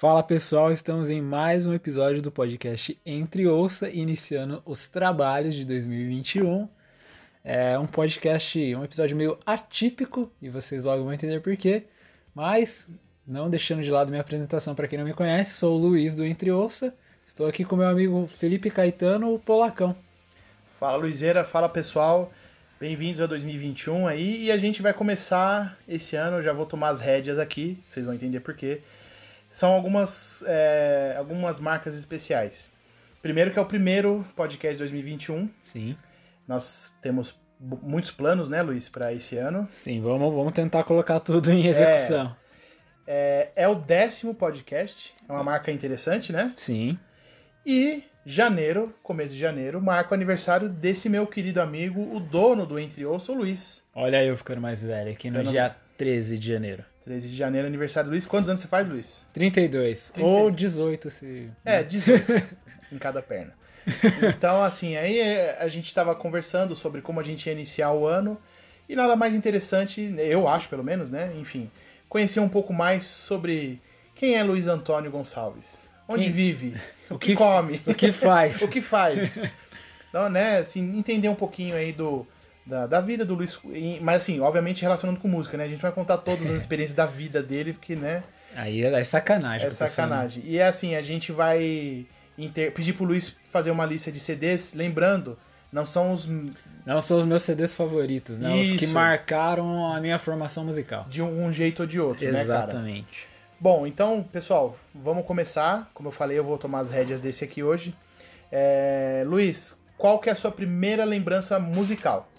Fala pessoal, estamos em mais um episódio do podcast Entre Ouça, iniciando os trabalhos de 2021. É um podcast, um episódio meio atípico e vocês logo vão entender porquê, mas não deixando de lado minha apresentação para quem não me conhece, sou o Luiz do Entre Ouça, estou aqui com meu amigo Felipe Caetano, o Polacão. Fala Luizeira, fala pessoal, bem-vindos a 2021 aí. E a gente vai começar esse ano, eu já vou tomar as rédeas aqui, vocês vão entender porquê são algumas, é, algumas marcas especiais. Primeiro que é o primeiro podcast de 2021. Sim. Nós temos muitos planos, né, Luiz, para esse ano. Sim, vamos, vamos tentar colocar tudo em execução. É, é, é o décimo podcast, é uma marca interessante, né? Sim. E janeiro, começo de janeiro, marca o aniversário desse meu querido amigo, o dono do Entre Ouça, o Luiz. Olha eu ficando mais velho, aqui no dia 13 de janeiro. 13 de janeiro, aniversário do Luiz. Quantos anos você faz, Luiz? 32. 30... Ou 18, se. É, 18 em cada perna. Então, assim, aí é, a gente estava conversando sobre como a gente ia iniciar o ano. E nada mais interessante, eu acho pelo menos, né? Enfim, conhecer um pouco mais sobre quem é Luiz Antônio Gonçalves. Onde quem... vive? O que, come? O que faz? o que faz? Então, né, assim, entender um pouquinho aí do, da, da vida do Luiz. Mas assim, obviamente relacionando com música, né? A gente vai contar todas as experiências da vida dele, porque, né? Aí é sacanagem. É sacanagem. E é assim, a gente vai inter... pedir pro Luiz fazer uma lista de CDs, lembrando, não são os. Não são os meus CDs favoritos, né? Isso. Os que marcaram a minha formação musical. De um jeito ou de outro, Exatamente. né? Exatamente. Bom, então, pessoal, vamos começar. Como eu falei, eu vou tomar as rédeas desse aqui hoje. É... Luiz, qual que é a sua primeira lembrança musical?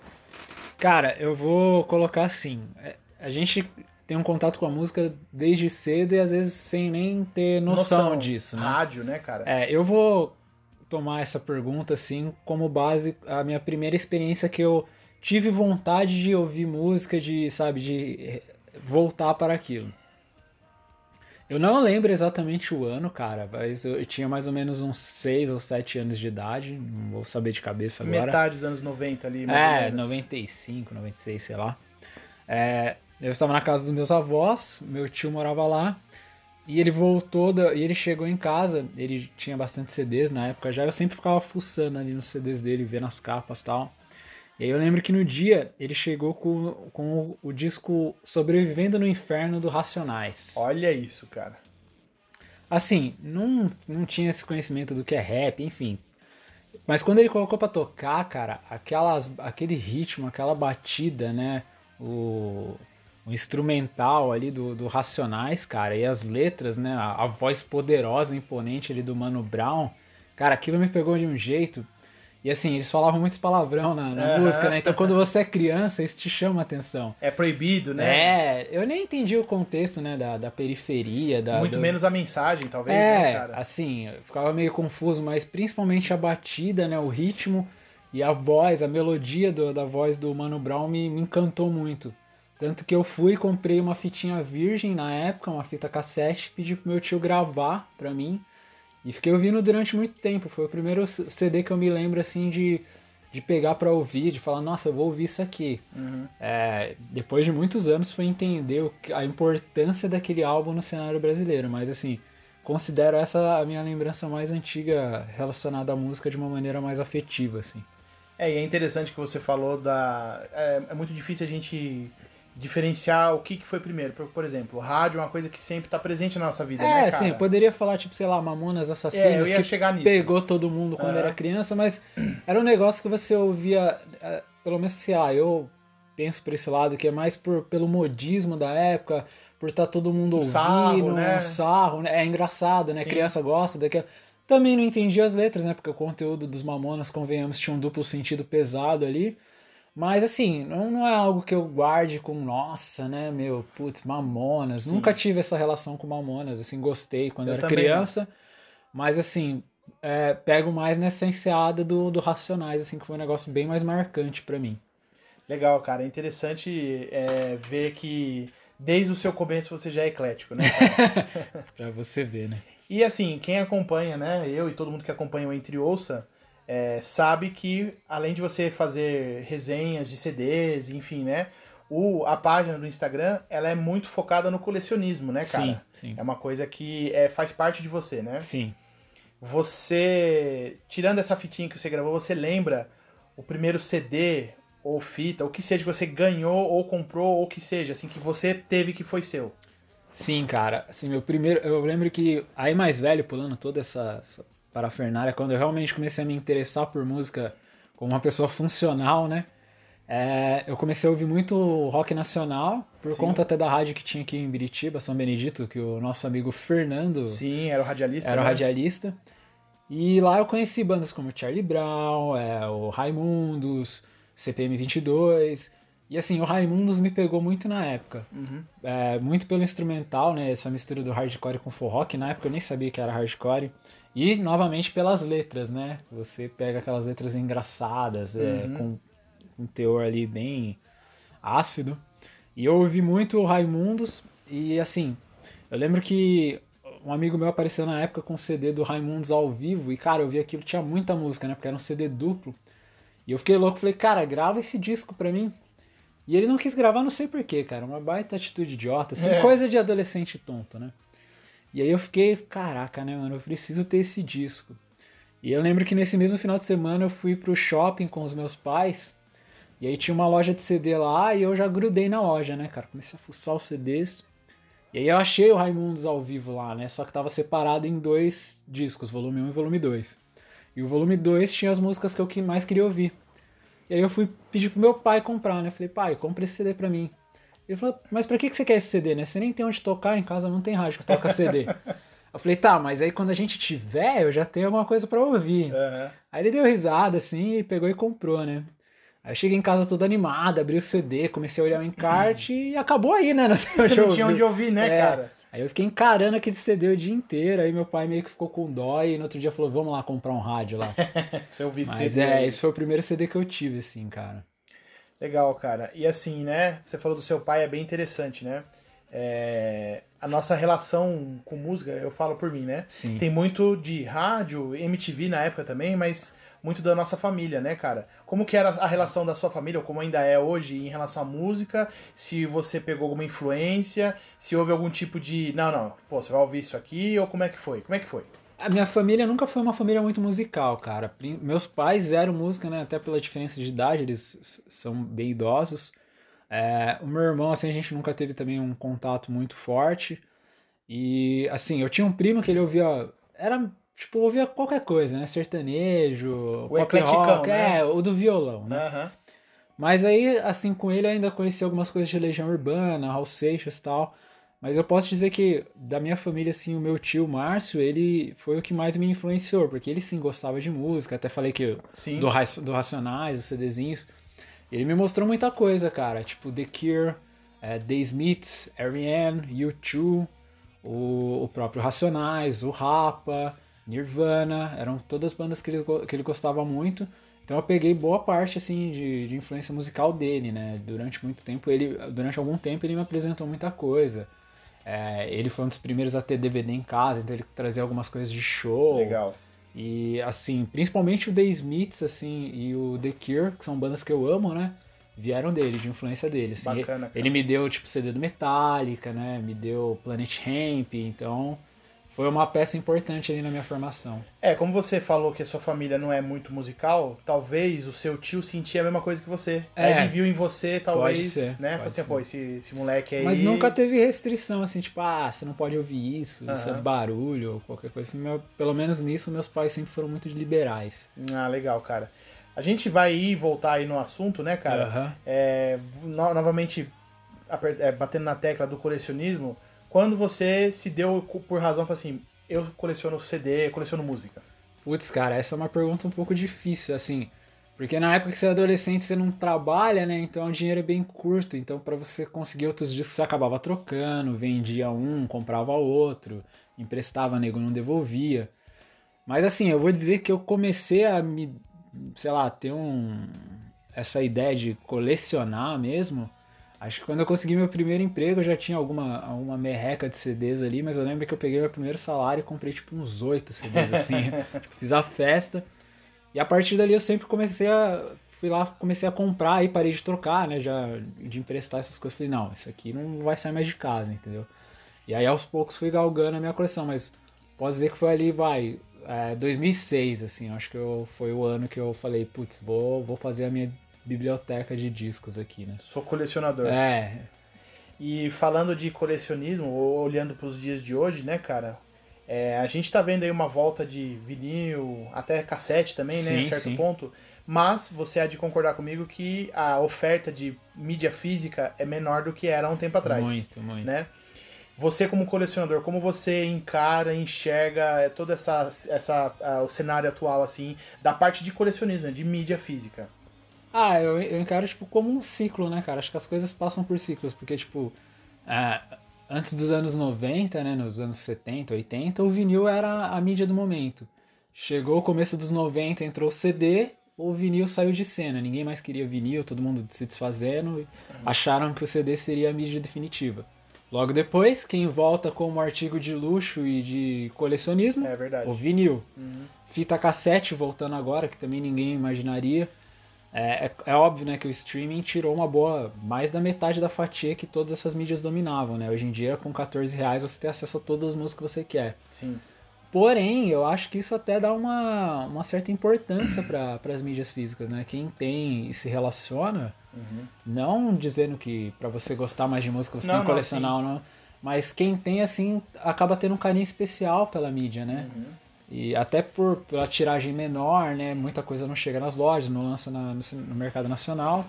Cara, eu vou colocar assim. É, a gente tem um contato com a música desde cedo e às vezes sem nem ter noção, noção disso, né? Rádio, né, cara? É, eu vou tomar essa pergunta assim como base a minha primeira experiência que eu tive vontade de ouvir música, de, sabe, de voltar para aquilo. Eu não lembro exatamente o ano, cara, mas eu tinha mais ou menos uns 6 ou 7 anos de idade, não vou saber de cabeça agora. Metade dos anos 90 ali, mais É, ou menos. 95, 96, sei lá. É, eu estava na casa dos meus avós, meu tio morava lá, e ele voltou, da, e ele chegou em casa, ele tinha bastante CDs na época já, eu sempre ficava fuçando ali nos CDs dele, vendo as capas e tal. E aí eu lembro que no dia ele chegou com, com o, o disco Sobrevivendo no Inferno do Racionais. Olha isso, cara. Assim, não, não tinha esse conhecimento do que é rap, enfim. Mas quando ele colocou para tocar, cara, aquelas, aquele ritmo, aquela batida, né? O, o instrumental ali do, do Racionais, cara, e as letras, né? A, a voz poderosa, imponente ali do Mano Brown. Cara, aquilo me pegou de um jeito e assim, eles falavam muitos palavrão na, na uhum. música, né? Então quando você é criança, isso te chama a atenção. É proibido, né? É, eu nem entendi o contexto, né, da, da periferia. Da, Muito do... menos a mensagem, talvez, é, né, cara? assim, eu ficava meio confuso, mas principalmente a batida, né, o ritmo e a voz, a melodia do, da voz do Mano Brown me, me encantou muito. Tanto que eu fui e comprei uma fitinha virgem na época, uma fita cassete, pedi pro meu tio gravar pra mim. E fiquei ouvindo durante muito tempo. Foi o primeiro CD que eu me lembro assim de, de pegar para ouvir, de falar, nossa, eu vou ouvir isso aqui. Uhum. É, depois de muitos anos foi entender a importância daquele álbum no cenário brasileiro. Mas assim, considero essa a minha lembrança mais antiga relacionada à música de uma maneira mais afetiva, assim. É, e é interessante que você falou da. É, é muito difícil a gente diferenciar o que, que foi primeiro. Por, por exemplo, rádio é uma coisa que sempre está presente na nossa vida, é, né, sim, poderia falar, tipo, sei lá, Mamonas Assassinas, é, que chegar nisso. pegou todo mundo quando era criança, mas era um negócio que você ouvia, é, pelo menos, sei lá, eu penso por esse lado, que é mais por, pelo modismo da época, por estar tá todo mundo um ouvindo, sarro, né? um sarro, né? É engraçado, né? Sim. Criança gosta daquela... Também não entendia as letras, né? Porque o conteúdo dos Mamonas, convenhamos, tinha um duplo sentido pesado ali. Mas assim, não, não é algo que eu guarde com, nossa, né, meu, putz, Mamonas. Sim. Nunca tive essa relação com Mamonas, assim, gostei quando Eu era criança. Mas assim, é, pego mais nessa enseada do, do Racionais, assim, que foi um negócio bem mais marcante para mim. Legal, cara. É interessante é, ver que desde o seu começo você já é eclético, né? pra você ver, né? E assim, quem acompanha, né, eu e todo mundo que acompanha o Entre Ouça, é, sabe que além de você fazer resenhas de CDs, enfim, né? o, a página do Instagram, ela é muito focada no colecionismo, né, cara? Sim, sim. É uma coisa que é, faz parte de você, né? Sim. Você, tirando essa fitinha que você gravou, você lembra o primeiro CD ou fita, o que seja que você ganhou ou comprou, ou que seja, assim, que você teve que foi seu? Sim, cara. Assim, meu primeiro. Eu lembro que aí mais velho, pulando toda essa, essa parafernália, quando eu realmente comecei a me interessar por música como uma pessoa funcional, né? É, eu comecei a ouvir muito rock nacional, por Sim. conta até da rádio que tinha aqui em Biritiba, São Benedito, que o nosso amigo Fernando Sim, era o radialista. era o né? radialista. E lá eu conheci bandas como Charlie Brown, é, o Raimundos, CPM 22. E assim, o Raimundos me pegou muito na época. Uhum. É, muito pelo instrumental, né? Essa mistura do hardcore com forró, que na época eu nem sabia que era hardcore. E novamente pelas letras, né? Você pega aquelas letras engraçadas, é, Uhum. com um teor ali bem ácido. E eu ouvi muito o Raimundos e assim, eu lembro que um amigo meu apareceu na época com um CD do Raimundos ao vivo e cara, eu vi aquilo, tinha muita música, né? Porque era um CD duplo. E eu fiquei louco, falei, cara, grava esse disco pra mim. E ele não quis gravar, não sei porquê, cara. Uma baita atitude idiota, assim, É. coisa de adolescente tonto, né? E aí eu fiquei, caraca, né, mano, eu preciso ter esse disco. E eu lembro que nesse mesmo final de semana eu fui pro shopping com os meus pais. E aí tinha uma loja de CD lá e eu já grudei na loja, né, cara? Comecei a fuçar os CDs. E aí eu achei o Raimundos ao vivo lá, né? Só que tava separado em dois discos, volume 1 e volume 2. E o volume 2 tinha as músicas que eu mais queria ouvir. E aí eu fui pedir pro meu pai comprar, né? Falei, pai, compra esse CD pra mim. Ele falou, mas pra que que você quer esse CD, né? Você nem tem onde tocar, em casa não tem rádio que toca CD. eu falei, tá, mas aí quando a gente tiver, eu já tenho alguma coisa pra ouvir. Aham. Aí ele deu risada assim e pegou e comprou, né? Aí eu cheguei em casa toda animada, abri o CD, comecei a olhar o encarte e acabou aí, né? Não Você não tinha onde ouvir, né, É. cara? Aí eu fiquei encarando aquele CD o dia inteiro, aí meu pai meio que ficou com dó e no outro dia falou, vamos lá comprar um rádio lá. Você ouvir Mas CD é, aí. esse foi o primeiro CD que eu tive, assim, cara. Legal, cara. E assim, né? Você falou do seu pai, é bem interessante, né? É, A nossa relação com música, eu falo por mim, né? Sim. Tem muito de rádio, MTV na época também, mas muito da nossa família, né, cara? Como que era a relação da sua família, ou como ainda é hoje, em relação à música? Se você pegou alguma influência, se houve algum tipo de. Não, não, pô, você vai ouvir isso aqui, ou como é que foi? Como é que foi? A minha família nunca foi uma família muito musical, cara. Meus pais eram música, né? Até pela diferença de idade, eles são bem idosos. É, o meu irmão, assim, a gente nunca teve também um contato muito forte. E, assim, eu tinha um primo que ele ouvia. Era, tipo, ouvia qualquer coisa, né? Sertanejo, pop ecleticão, rock, né? é, o do violão, né? Aham. Mas aí, assim, com ele eu ainda conheci algumas coisas de Legião Urbana, Raul Seixas e tal. Mas eu posso dizer que da minha família, assim, o meu tio Márcio, ele foi o que mais me influenciou, porque ele sim gostava de música, até falei que Sim. do, do Racionais, os CDzinhos. Ele me mostrou muita coisa, cara, tipo The Cure, eh, The Smiths, R.E.M., U2, o, o próprio Racionais, o Rapa, Nirvana, eram todas bandas que ele, que ele gostava muito. Então eu peguei boa parte assim de, de influência musical dele, né? Durante muito tempo ele, durante algum tempo ele me apresentou muita coisa. É, ele foi um dos primeiros a ter DVD em casa, então ele trazia algumas coisas de show. Legal. E assim, principalmente o The Smiths assim e o The Cure, que são bandas que eu amo, né? Vieram dele, de influência dele. Assim, Bacana, cara. ele me deu tipo CD do Metallica, né? Me deu Planet Hemp, então foi uma peça importante ali na minha formação. É, como você falou que a sua família não é muito musical, talvez o seu tio sentia a mesma coisa que você. É. Ele viu em você, talvez, ser, né? pode assim, ser. pô, esse, esse moleque aí. Mas nunca teve restrição, assim, tipo, ah, você não pode ouvir isso, isso é barulho, ou qualquer coisa assim. Meu- pelo menos nisso, meus pais sempre foram muito liberais. Ah, legal, cara. A gente vai ir e voltar aí no assunto, né, cara? Aham. É, no- novamente, é, batendo na tecla do colecionismo, quando você se deu por razão, assim, eu coleciono CD, coleciono música. Putz, cara, essa é uma pergunta um pouco difícil, assim. Porque na época que você é adolescente, você não trabalha, né? Então o dinheiro é bem curto. Então, pra você conseguir outros discos, você acabava trocando, vendia um, comprava outro, emprestava, nego não devolvia. Mas assim, eu vou dizer que eu comecei a me, sei lá, ter um essa ideia de colecionar mesmo. Acho que quando eu consegui meu primeiro emprego, eu já tinha alguma, alguma merreca de CDs ali, mas eu lembro que eu peguei meu primeiro salário e comprei tipo uns oito CDs assim. Fiz a festa. E a partir dali eu sempre comecei a fui lá, comecei a comprar e parei de trocar, né? Já de emprestar essas coisas. Falei, não, isso aqui não vai sair mais de casa, entendeu? E aí aos poucos fui galgando a minha coleção, mas posso dizer que foi ali, vai, é, 2006, assim, acho que eu, foi o ano que eu falei, putz, vou, vou fazer a minha biblioteca de discos aqui, né? Sou colecionador. É. E falando de colecionismo, olhando para os dias de hoje, né, cara? É, a gente tá vendo aí uma volta de vinil, até cassete também, né, Sim, em certo sim. ponto. Mas você há de concordar comigo que a oferta de mídia física é menor do que era há um tempo atrás. Muito, muito. né? Você como colecionador, como você encara, enxerga todo essa, essa, o cenário atual assim da parte de colecionismo, né, de mídia física? Ah, eu, eu encaro, tipo, como um ciclo, né, cara? Acho que as coisas passam por ciclos, porque, tipo, ah, antes dos anos 90, né, nos anos 70, 80, o vinil era a mídia do momento. Chegou o começo dos 90, entrou o CD, o vinil saiu de cena. Ninguém mais queria vinil, todo mundo se desfazendo. Acharam que o CD seria a mídia definitiva. Logo depois, quem volta como artigo de luxo e de colecionismo, É verdade. o vinil. Uhum. Fita cassete voltando agora, que também ninguém imaginaria. É, é, é óbvio, né, que o streaming tirou uma boa, mais da metade da fatia que todas essas mídias dominavam, né? Hoje em dia, com 14 reais, você tem acesso a todas as músicas que você quer. Sim. Porém, eu acho que isso até dá uma, uma certa importância para as mídias físicas, né? Quem tem e se relaciona, Uhum. não dizendo que para você gostar mais de música você Não, tem que não, colecionar ou não, mas quem tem, assim, acaba tendo um carinho especial pela mídia, né? Uhum. E até por pela tiragem menor, né? Muita coisa não chega nas lojas, não lança na- no, no mercado nacional.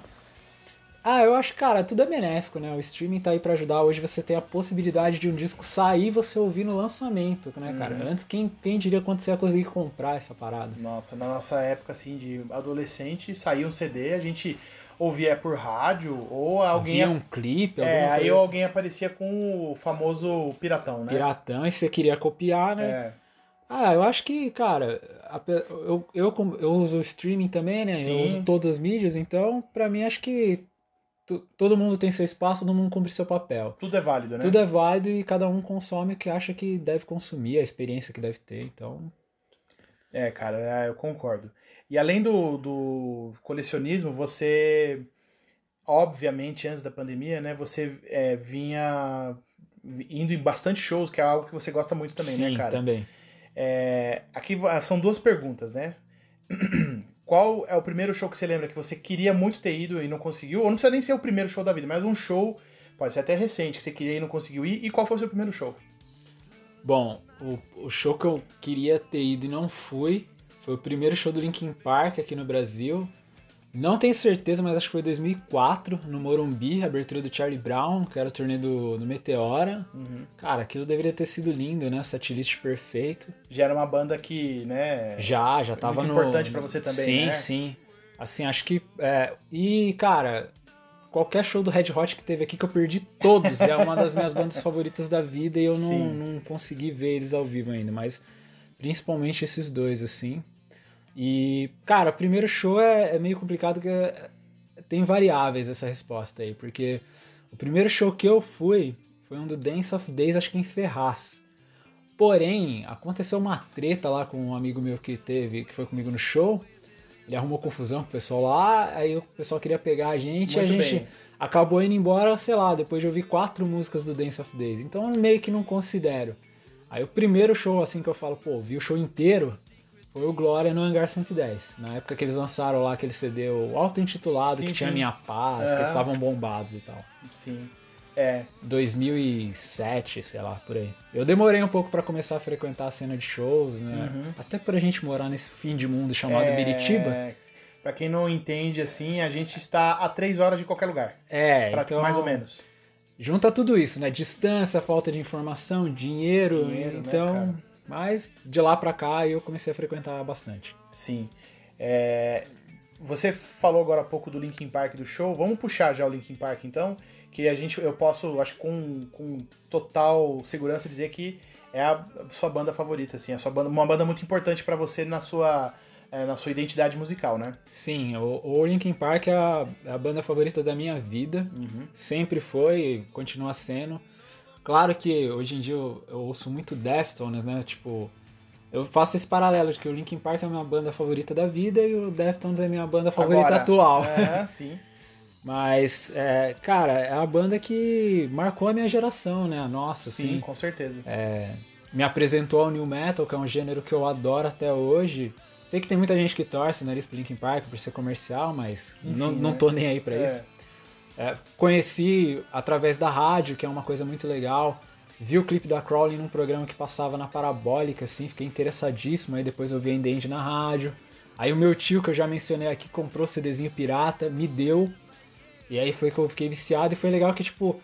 Ah, eu acho, cara, tudo é benéfico, né? O streaming tá aí pra ajudar. Hoje você tem a possibilidade de um disco sair e você ouvir no lançamento, né, cara? Uhum. Antes, quem, quem diria quando você ia conseguir comprar essa parada? Nossa, na nossa época assim de adolescente, saía um CD, a gente ouvia por rádio ou alguém Havia um clipe, alguma é, aí coisa alguém aparecia com o famoso piratão, né? piratão e você queria copiar, né? É. Ah, eu acho que, cara, ape- eu, eu, eu uso o streaming também, né? Sim. Eu uso todas as mídias, então, pra mim, acho que todo mundo tem seu espaço, todo mundo cumpre seu papel. Tudo é válido, né? Tudo é válido e cada um consome o que acha que deve consumir, a experiência que deve ter, então... É, cara, é, eu concordo. E além do, do colecionismo, você, obviamente, antes da pandemia, né, você é, vinha indo em bastante shows, que é algo que você gosta muito também, Sim, né, cara? também. É, aqui são duas perguntas, né? Qual é o primeiro show que você lembra que você queria muito ter ido e não conseguiu? Ou não precisa nem ser o primeiro show da vida, mas um show, pode ser até recente, que você queria e não conseguiu ir. E qual foi o seu primeiro show? Bom, o, o show que eu queria ter ido e não fui foi o primeiro show do Linkin Park aqui no Brasil. Não tenho certeza, mas acho que foi 2004, no Morumbi, a abertura do Charlie Brown, que era o turnê do, do Meteora. Uhum. Cara, aquilo deveria ter sido lindo, né? Setlist perfeito. Já era uma banda que, né? Já, já tava muito no... importante pra você também, sim, né? Sim, Assim, acho que... é, E, cara, qualquer show do Red Hot que teve aqui que eu perdi todos. é uma das minhas bandas favoritas da vida e eu não, Sim. não consegui ver eles ao vivo ainda. Mas principalmente esses dois, assim. E, cara, o primeiro show é, é meio complicado porque é- tem variáveis essa resposta aí. Porque o primeiro show que eu fui foi um do Dance of Days, acho que em Ferraz. Porém, aconteceu uma treta lá com um amigo meu que teve, que foi comigo no show. Ele arrumou confusão com o pessoal lá, aí o pessoal queria pegar a gente e a Muito gente bem. acabou indo embora, sei lá, depois de ouvir quatro músicas do Dance of Days. Então eu meio que não considero. Aí o primeiro show, assim, que eu falo, pô, vi o show inteiro, foi o Glória no Hangar 110. Na época que eles lançaram lá aquele CD, auto-intitulado, Sim, que tinha sim. Minha Paz, que Aham. eles estavam bombados e tal. Sim. É, 2007, sei lá, por aí. Eu demorei um pouco pra começar a frequentar a cena de shows, né? Uhum. Até por a gente morar nesse fim de mundo chamado é, Biritiba. Pra quem não entende, assim, a gente está a três horas de qualquer lugar. É, Pra- então, Mais ou menos. Junta tudo isso, né? Distância, falta de informação, dinheiro, Dinheiro, né, então... cara? Mas de lá pra cá eu comecei a frequentar bastante. Sim. É, Você falou agora há pouco do Linkin Park do show. Vamos puxar já o Linkin Park então, que a gente eu posso, acho com, com total segurança dizer que é a sua banda favorita, assim, a sua banda, uma banda muito importante pra você na sua é, na sua identidade musical, né? Sim, o, o Linkin Park é a, é a banda favorita da minha vida. Sempre foi, continua sendo. Claro que hoje em dia eu, eu ouço muito Deftones, né? Tipo, eu faço esse paralelo de que o Linkin Park é a minha banda favorita da vida e o Deftones é a minha banda favorita Agora, atual. É, sim. Mas, é, cara, é a banda que marcou a minha geração, né? A nossa, Sim, assim. com certeza. É, me apresentou ao New Metal, que é um gênero que eu adoro até hoje. Sei que tem muita gente que torce o nariz pro Linkin Park por ser comercial, mas Enfim, não, né? não tô nem aí pra É. isso. É, conheci através da rádio, que é uma coisa muito legal. Vi o clipe da Crowley num programa que passava na Parabólica, assim, fiquei interessadíssimo. Aí depois eu vi a Indend na rádio. Aí o meu tio, que eu já mencionei aqui, comprou o CDzinho pirata, me deu. E aí foi que eu fiquei viciado e foi legal que, tipo,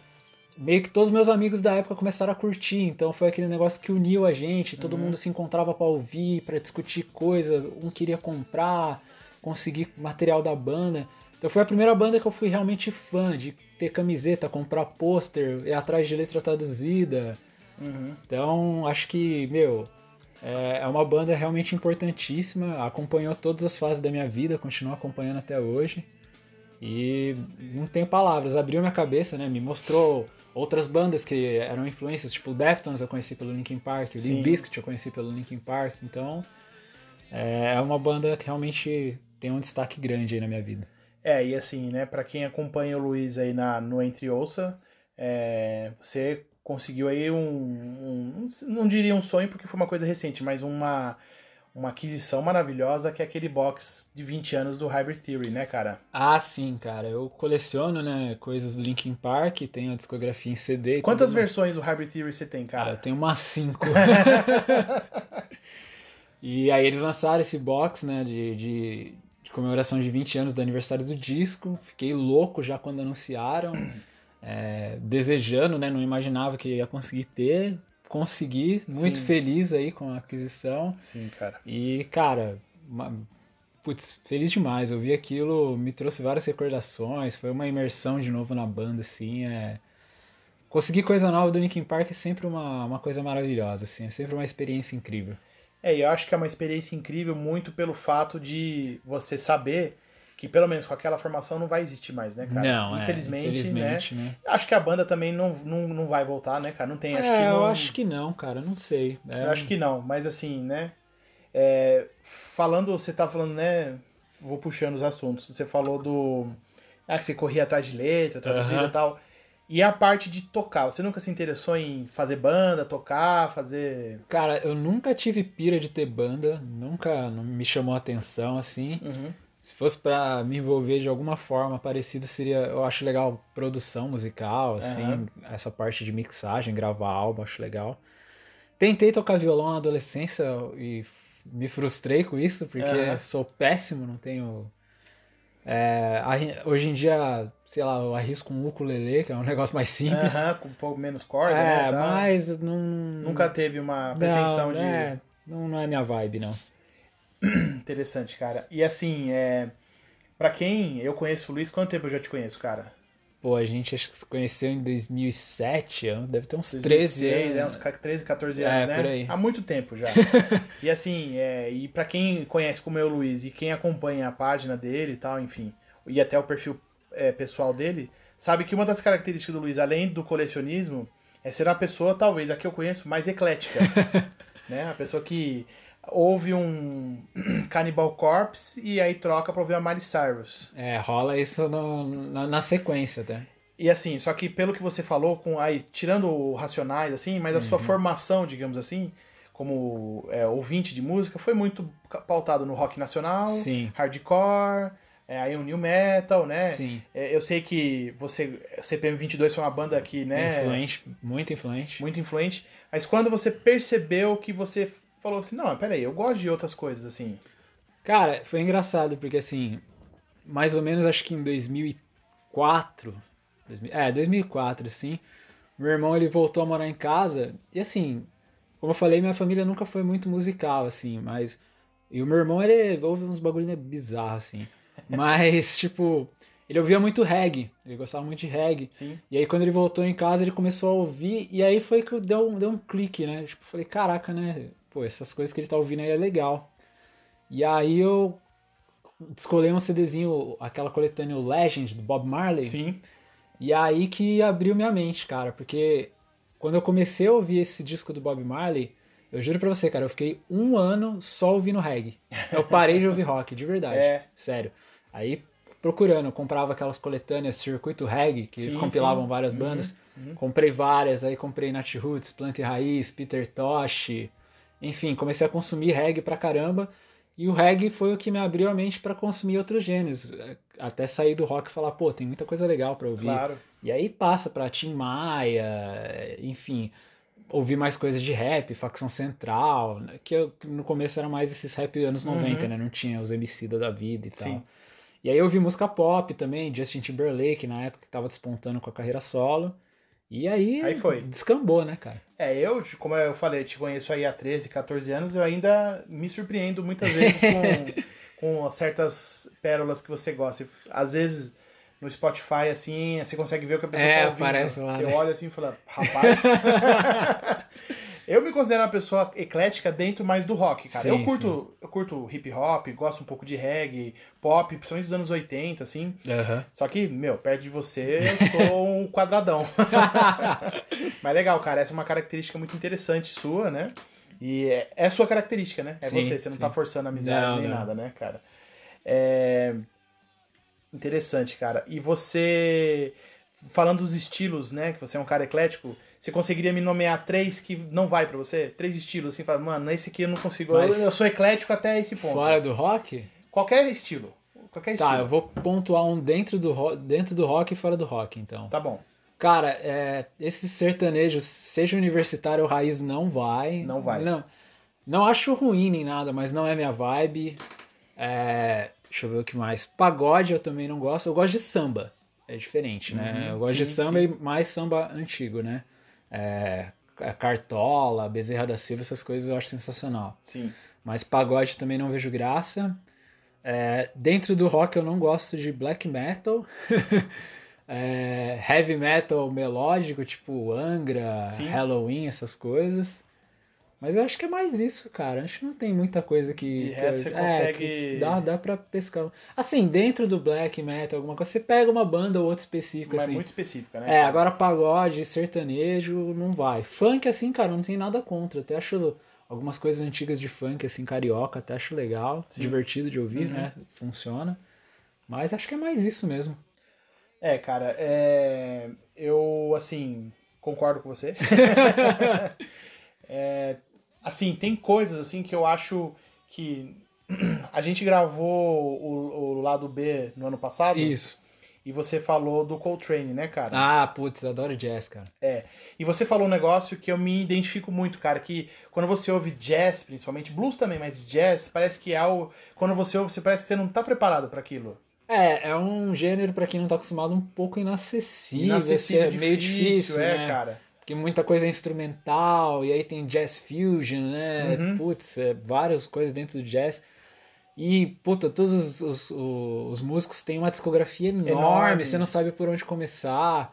meio que todos os meus amigos da época começaram a curtir. Então foi aquele negócio que uniu a gente, todo Uhum. mundo se encontrava pra ouvir, pra discutir coisa, um queria comprar, conseguir material da banda. Então foi a primeira banda que eu fui realmente fã, de ter camiseta, comprar pôster, ir atrás de letra traduzida. Uhum. Então acho que, meu, é é uma banda realmente importantíssima, acompanhou todas as fases da minha vida, continua acompanhando até hoje. E não tenho palavras, abriu minha cabeça, né? Me mostrou outras bandas que eram influências, tipo o Deftones eu conheci pelo Linkin Park, o. Limp Bizkit eu conheci pelo Linkin Park, então é é uma banda que realmente tem um destaque grande aí na minha vida. É, e assim, né, pra quem acompanha o Luiz aí na, no Entre Ouça, é, você conseguiu aí um, um- Não diria um sonho, porque foi uma coisa recente, mas uma, uma aquisição maravilhosa que é aquele box de 20 anos do Hybrid Theory, né, cara? Ah, sim, cara, eu coleciono, né, coisas do Linkin Park, tenho a discografia em CD. Quantas versões do Hybrid Theory você tem, Cara, eu cara? tenho umas cinco. e aí eles lançaram esse box, né, de, de comemoração de 20 anos do aniversário do disco. Fiquei louco já quando anunciaram, é, desejando, né, não imaginava que ia conseguir ter. Consegui, muito Sim. feliz aí com a aquisição. Sim, cara. E, cara, uma- putz, feliz demais. Eu vi aquilo, me trouxe várias recordações, foi uma imersão de novo na banda, assim, é... Conseguir coisa nova do Linkin Park é sempre uma, uma coisa maravilhosa, assim, é sempre uma experiência incrível. É, e eu acho que é uma experiência incrível muito pelo fato de você saber que pelo menos com aquela formação não vai existir mais, né, cara? não, é, infelizmente, né? infelizmente, né? Acho que a banda também não, não, não vai voltar, né, cara? Não tem, acho é, que não... eu acho que não, cara, não sei. É, Eu acho que não, mas assim, né? é, falando, você tá falando, né? Vou puxando os assuntos. Você falou do. Ah, que você corria atrás de letra, traduzida Aham. e tal. E a parte de tocar, você nunca se interessou em fazer banda, tocar, fazer. Cara, eu nunca tive pira de ter banda, nunca me chamou a atenção, assim. Uhum. Se fosse pra me envolver de alguma forma parecida, seria. Eu acho legal produção musical, assim, Aham. essa parte de mixagem, gravar álbum, acho legal. Tentei tocar violão na adolescência e me frustrei com isso, porque Aham. sou péssimo, não tenho. É, hoje em dia, sei lá, eu arrisco um ukulele, que é um negócio mais simples. Aham, com um pouco menos corda, é, né? tá? mas não. Nunca teve uma pretensão não, de. é, não, não é minha vibe, não. Interessante, cara. E assim, é. Pra quem eu conheço o Luiz, quanto tempo eu já te conheço, cara? Pô, a gente acho que se conheceu em 2007, eu- deve ter uns 13 2006, anos. né? Uns 13, 14 É, anos, né? por aí. Há muito tempo já. e assim, é, e para quem conhece como é o Luiz e quem acompanha a página dele e tal, enfim, e até o perfil é, pessoal dele, sabe que uma das características do Luiz, além do colecionismo, é ser uma pessoa, talvez, a que eu conheço, mais eclética. né? A pessoa que ouve um Cannibal Corpse e aí troca pra ouvir a Miley Cyrus. É, rola isso no- na, na sequência, tá? E assim, só que pelo que você falou, com aí, tirando o Racionais, assim, mas a Uhum. sua formação, digamos assim, como é, ouvinte de música, foi muito pautado no rock nacional, Sim. hardcore, é, aí o new metal, né? Sim. É, eu sei que você, CPM 22 foi uma banda que, né, Influente, muito influente. muito influente, mas quando você percebeu que você falou assim, não, peraí, eu gosto de outras coisas, assim. Cara, foi engraçado, porque assim, mais ou menos acho que em 2004, 2000 é, 2004, assim, meu irmão ele voltou a morar em casa, e assim, como eu falei, minha família nunca foi muito musical, assim, mas. E o meu irmão, ele ouve uns bagulho né, bizarro, assim. Mas, tipo, ele ouvia muito reggae, ele gostava muito de reggae. Sim. E aí quando ele voltou em casa, ele começou a ouvir, e aí foi que deu, deu um clique, né? Tipo, falei, caraca, né? Pô, essas coisas que ele tá ouvindo aí é legal. E aí eu descolei um CDzinho, aquela coletânea o Legend, do Bob Marley. Sim. E aí que abriu minha mente, cara, porque quando eu comecei a ouvir esse disco do Bob Marley, Eu juro pra você, cara, eu fiquei um ano só ouvindo reggae. Eu parei de ouvir rock, de verdade. É. Sério. Aí, procurando, eu comprava aquelas coletâneas Circuito Reggae, que eles Sim, compilavam sim. várias Uhum, bandas. uhum. Comprei várias, aí comprei Nat Roots, Planta e Raiz, Peter Tosh. Enfim, comecei a consumir reggae pra caramba. E o reggae foi o que me abriu a mente pra consumir outros gêneros. Até sair do rock e falar, pô, tem muita coisa legal pra ouvir. Claro. E aí passa pra Tim Maia, enfim, ouvir mais coisas de rap, facção central, né, que eu- no começo era mais esses rap anos 90, Uhum. né? Não tinha os MC da vida e tal. Sim. E aí eu ouvi música pop também, Justin Timberlake, na época que tava despontando com a carreira solo. E aí, Aí foi. descambou, né, cara? É, eu, como eu falei, te conheço aí há 13, 14 anos, eu ainda me surpreendo muitas vezes com, com certas pérolas que você gosta. Às vezes, no Spotify, assim, você consegue ver o que a pessoa É, tá ouvindo. aparece lá, Eu né? olho assim e falo, rapaz... eu me considero uma pessoa eclética dentro mais do rock, cara. Sim, eu curto eu curto hip hop, gosto um pouco de reggae, pop, principalmente dos anos 80, assim. Aham. Só que, meu, perto de você, eu sou um quadradão. Mas legal, cara, essa é uma característica muito interessante sua, né? E é, é sua característica, né? É Sim, você, você não sim. tá forçando a amizade Não, nem não. nada, né, cara? É... Interessante, cara. E você, falando dos estilos, né, que você é um cara eclético, você conseguiria me nomear três que não vai pra você? Três estilos, assim, fala, mano, esse aqui eu não consigo. Mas- Eu, eu sou eclético até esse ponto. Fora do rock? Qualquer estilo. Qualquer estilo. Tá, eu vou pontuar um dentro do, ro- dentro do rock e fora do rock, então. Tá bom. Cara, é, esse sertanejo, seja universitário ou raiz, não vai. Não vai. Não, não acho ruim nem nada, mas não é minha vibe. É, deixa eu ver o que mais. Pagode eu também não gosto. Eu gosto de samba. É diferente, né? Uhum, eu gosto de sim, samba sim. e mais samba antigo, né? É, Cartola, Bezerra da Silva, essas coisas eu acho sensacional. Sim. Mas pagode também não vejo graça. É, dentro do rock eu não gosto de black metal. É, heavy metal melódico, tipo Angra, Sim. Halloween, essas coisas. Mas eu acho que é mais isso, cara. Acho que não tem muita coisa que. De que resto, eu- você é, consegue- que dá, dá pra pescar. Assim, dentro do black metal, alguma coisa, você pega uma banda ou outra específica, Mas assim. muito específica, né? É, agora pagode, sertanejo, não vai. Funk, assim, cara, não tem nada contra. Até acho algumas coisas antigas de funk, assim, carioca, até acho legal, Sim. divertido de ouvir, Uhum. né? Funciona. Mas acho que é mais isso mesmo. É, cara, é... eu, assim, concordo com você. É, assim, tem coisas, assim, que eu acho que a gente gravou o, o lado B no ano passado Isso. e você falou do Coltrane, né, cara? Ah, putz, adoro jazz, cara. E você falou um negócio que eu me identifico muito, cara, que quando você ouve jazz, principalmente blues também, mas jazz, parece que é algo... Quando você ouve, você parece que você não tá preparado para aquilo. É, é um gênero, pra quem não tá acostumado, um pouco inacessível. Inacessível, assim, é meio difícil, é, né? cara. Porque muita coisa é instrumental, e aí tem jazz fusion, né? Uhum. Putz, é, várias coisas dentro do jazz. E, puta, todos os, os, os músicos têm uma discografia enorme, Enorme. você não sabe por onde começar.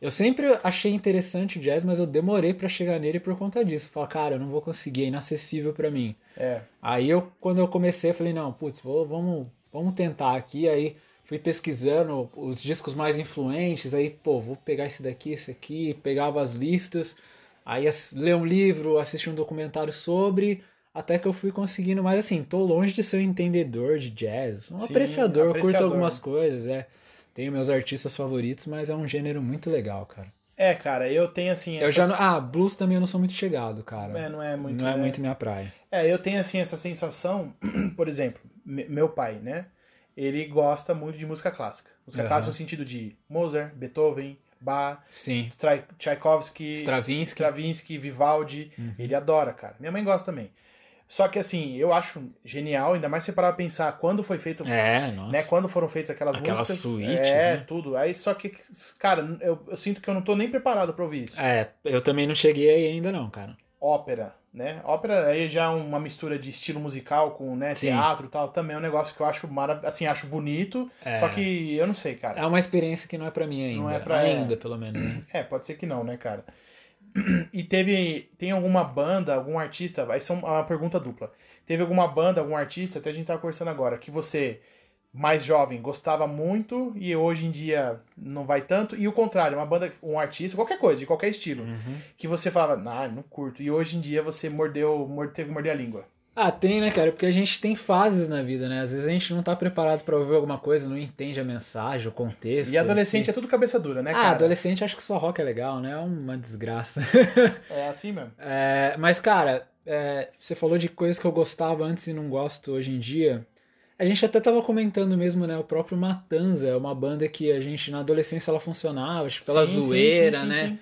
Eu sempre achei interessante o jazz, mas eu demorei pra chegar nele por conta disso. Falar, cara, eu não vou conseguir, é inacessível pra mim. É. Aí eu, quando eu comecei, eu falei, não, putz, vou- vamos, vamos tentar aqui. Aí fui pesquisando os discos mais influentes, aí, pô, vou pegar esse daqui, esse aqui, pegava as listas, aí ler um livro, assistir um documentário sobre, até que eu fui conseguindo, mas assim, tô longe de ser um entendedor de jazz, um Sim, apreciador, eu curto apreciador. algumas coisas, é. Tenho meus artistas favoritos, mas é um gênero muito legal, cara. É, cara, eu tenho assim. Eu já não, ah, blues também eu não sou muito chegado, cara. É, não é muito. não é né? muito minha praia. É, eu tenho assim essa sensação, por exemplo, me- meu pai, né? Ele gosta muito de música clássica. Música Aham. clássica no sentido de Mozart, Beethoven, Bach, Sim. Strai- Tchaikovsky, Stravinsky. Stravinsky, Vivaldi. Uhum. Ele adora, cara. Minha mãe gosta também. Só que assim, eu acho genial, ainda mais se parar pra pensar quando foi feito, É, né? Quando foram feitas aquelas, Aquelas músicas. suítes, é, né? tudo. Aí só que, cara, eu, eu sinto que eu não tô nem preparado pra ouvir isso. É, eu também não cheguei aí ainda não, cara. Ópera, né? Ópera aí já é uma mistura de estilo musical com, né, Sim. teatro e tal, também é um negócio que eu acho marav assim, acho bonito, É. só que eu não sei, cara. É uma experiência que não é pra mim ainda. Não é pra- Ainda, pelo menos. Né? É, pode ser que não, né, cara? E teve, tem alguma banda, algum artista, vai ser uma pergunta dupla. Teve alguma banda, algum artista, até a gente tava conversando agora, que você mais jovem gostava muito e hoje em dia não vai tanto. E o contrário, uma banda, um artista, qualquer coisa, de qualquer estilo, Uhum. que você falava, ah, não curto. E hoje em dia você mordeu, morde- teve que morder a língua. Ah, tem, né, cara? Porque a gente tem fases na vida, né? Às vezes a gente não tá preparado pra ouvir alguma coisa, não entende a mensagem, o contexto. E adolescente enfim. é tudo cabeça dura, né, Ah, cara? adolescente acho que só rock é legal, né? É uma desgraça. É assim mesmo. É, mas, cara, é, você falou de coisas que eu gostava antes e não gosto hoje em dia. A gente até tava comentando mesmo, né? O próprio Matanza é uma banda que a gente, na adolescência, ela funcionava, acho que pela Sim, zoeira, sim, sim, né? sim.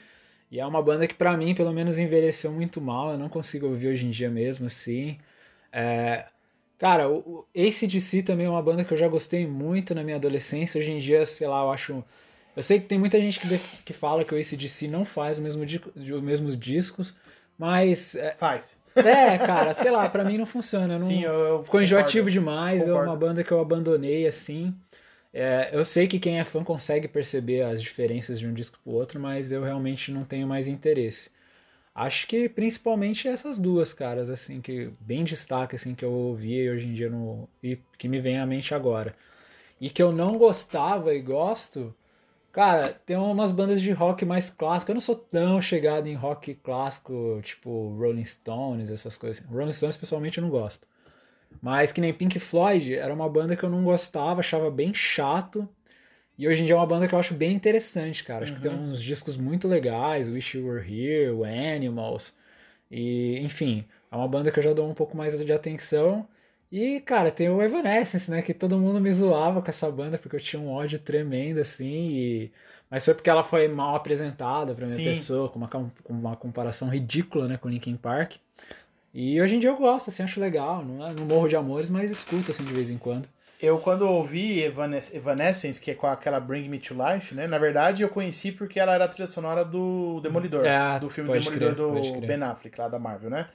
E é uma banda que pra mim, pelo menos, envelheceu muito mal. Eu não consigo ouvir hoje em dia mesmo, assim. É, Cara, o o AC/DC também é uma banda que eu já gostei muito na minha adolescência. Hoje em dia, sei lá, eu acho... Eu sei que tem muita gente que, def- que fala que o AC/DC não faz o mesmo di- os mesmos discos, mas... É, Faz. É, cara, sei lá, pra mim não funciona. Não... Sim, eu, eu Ficou enjoativo concordo. demais, é uma Concordo. banda que eu abandonei, assim. É, eu sei que quem é fã consegue perceber as diferenças de um disco pro outro, mas eu realmente não tenho mais interesse. Acho que principalmente essas duas caras, assim, que bem destaque, assim, que eu ouvi hoje em dia no, e que me vem à mente agora. E que eu não gostava e gosto, cara, tem umas bandas de rock mais clássico. Eu não sou tão chegado em rock clássico, tipo Rolling Stones, essas coisas. assim. Rolling Stones, pessoalmente, eu não gosto. Mas que nem Pink Floyd, era uma banda que eu não gostava, achava bem chato. E hoje em dia é uma banda que eu acho bem interessante, cara. Acho que tem uns discos muito legais, Wish You Were Here, Animals. E, enfim, é uma banda que eu já dou um pouco mais de atenção. E, cara, tem o Evanescence, né? Que todo mundo me zoava com essa banda, porque eu tinha um ódio tremendo, assim. E... Mas foi porque ela foi mal apresentada pra minha Sim. pessoa, com uma, com uma comparação ridícula, né, com Linkin Park. E hoje em dia eu gosto, assim, acho legal. Não, é- não morro de amores, mas escuto, assim, de vez em quando. Eu, quando ouvi Evanes- Evanescence, que é com aquela Bring Me to Life, né? Na verdade, eu conheci porque ela era a trilha sonora do Demolidor. É, do filme Demolidor crer, do. Ben Affleck, lá da Marvel, né?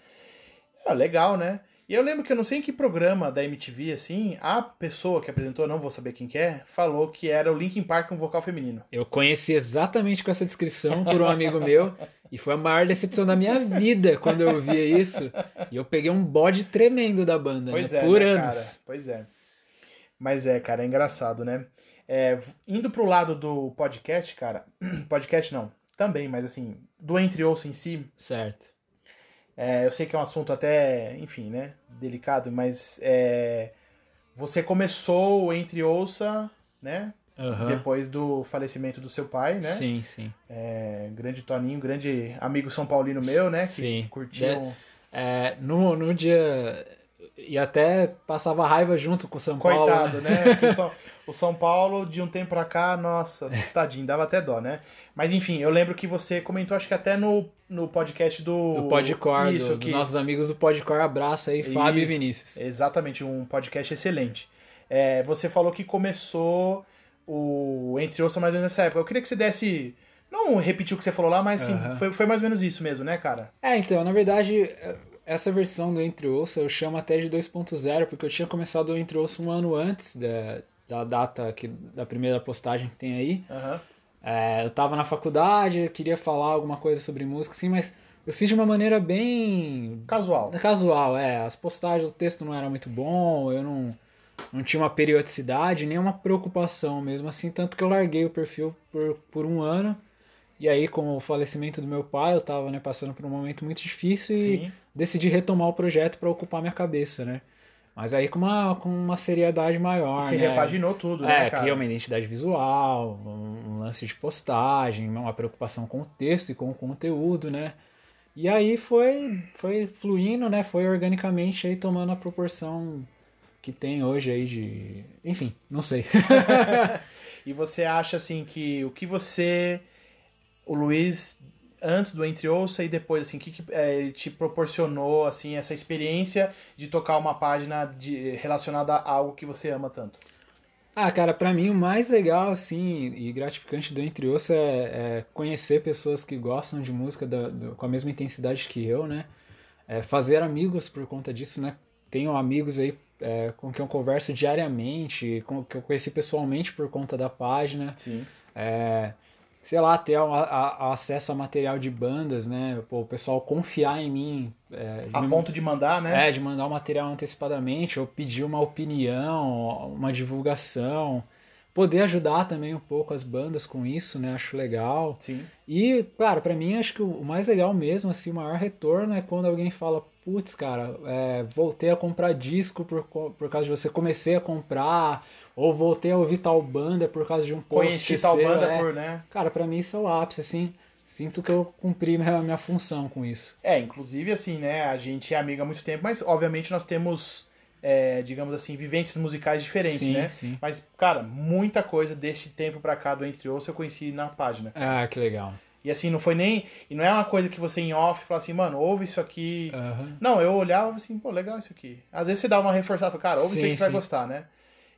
Ah, legal, né? E eu lembro que eu não sei em que programa da MTV, assim, a pessoa que apresentou, não vou saber quem que é, falou que era o Linkin Park com vocal feminino. Eu conheci exatamente com essa descrição por um amigo meu e foi a maior decepção da minha vida quando eu via isso. E eu peguei um bode tremendo da banda, Pois né? é, por né, anos. cara? Pois é. Mas é, cara, é engraçado, né? É, indo pro lado do podcast, cara, podcast não, também, mas assim, do Entre Ouça em si, Certo. É, eu sei que é um assunto até, enfim, né, delicado, mas é, você começou Entre Ouça, né, Aham. depois do falecimento do seu pai, né, Sim, sim. É, grande Toninho, grande amigo São Paulino meu, né, que Sim. curtiu, É, no, no dia. E até passava raiva junto com o São Paulo. coitado, né? né, o, São, Paulo de um tempo pra cá, nossa, tadinho, dava até dó, né, mas enfim, eu lembro que você comentou, acho que até no, no podcast do... Do Podcor, Isso, do, que- dos nossos amigos do Podcor, abraça aí, Fábio e. Vinícius. Exatamente, um podcast excelente. É, você falou que começou o Entre Ouça mais ou menos nessa época. Eu queria que você desse. Não repetiu o que você falou lá, mas assim, foi, foi mais ou menos isso mesmo, né, cara? É, então, na verdade, essa versão do Entre Ouça eu chamo até de 2.0, porque eu tinha começado o Entre Ouça um ano antes da, da data que, da primeira postagem que tem aí. Aham. É, eu tava na faculdade, queria falar alguma coisa sobre música, assim, mas eu fiz de uma maneira bem Casual. casual, é. As postagens, o texto não era muito bom, eu não, não tinha uma periodicidade, nem uma preocupação mesmo, assim, tanto que eu larguei o perfil por, por um ano. E aí, com o falecimento do meu pai, eu tava né, passando por um momento muito difícil e Sim. decidi retomar o projeto para ocupar minha cabeça, né? Mas aí com uma, com uma seriedade maior, Você né? repaginou tudo, É, né, cara? cria uma identidade visual, um, um lance de postagem, uma preocupação com o texto e com o conteúdo, né? E aí foi, foi fluindo, né? Foi organicamente aí tomando a proporção que tem hoje aí de... Enfim, não sei. E você acha assim que o que você, o Luiz, antes do Entre Ouça e depois, assim, o que, que é, te proporcionou assim essa experiência de tocar uma página de, relacionada a algo que você ama tanto? Ah, cara, pra mim o mais legal, assim, e gratificante do Entre Osso é, é conhecer pessoas que gostam de música da- do- com a mesma intensidade que eu, né? É fazer amigos por conta disso, né? Tenho amigos aí é, com quem eu converso diariamente, com, que eu conheci pessoalmente por conta da página. Sim. É, sei lá, ter a, a, acesso a material de bandas, né? Pô, o pessoal confiar em mim. É, a me, ponto de mandar, né? É, de mandar o material antecipadamente, ou pedir uma opinião, uma divulgação. Poder ajudar também um pouco as bandas com isso, né? Acho legal. Sim. E, cara, para mim acho que o mais legal mesmo, assim, o maior retorno é quando alguém fala, putz, cara, é, voltei a comprar disco por, por causa de você, comecei a comprar, ou voltei a ouvir tal banda por causa de um post Conheci tal seu, banda é. por, né? Cara, para mim isso é o ápice, assim. Sinto que eu cumpri minha, minha função com isso. É, inclusive, assim, né? A gente é amigo há muito tempo, mas obviamente nós temos, é, digamos assim, vivências musicais diferentes, sim, né? Sim. Mas, cara, muita coisa desse tempo pra cá do Entre Ouça eu conheci na página. Ah, que legal. E assim, não foi nem. E não é uma coisa que você em off fala assim, mano, ouve isso aqui. Uhum. Não, eu olhava assim, pô, legal isso aqui. Às vezes você dá uma reforçada, cara, ouve sim, isso aqui que você vai gostar, né?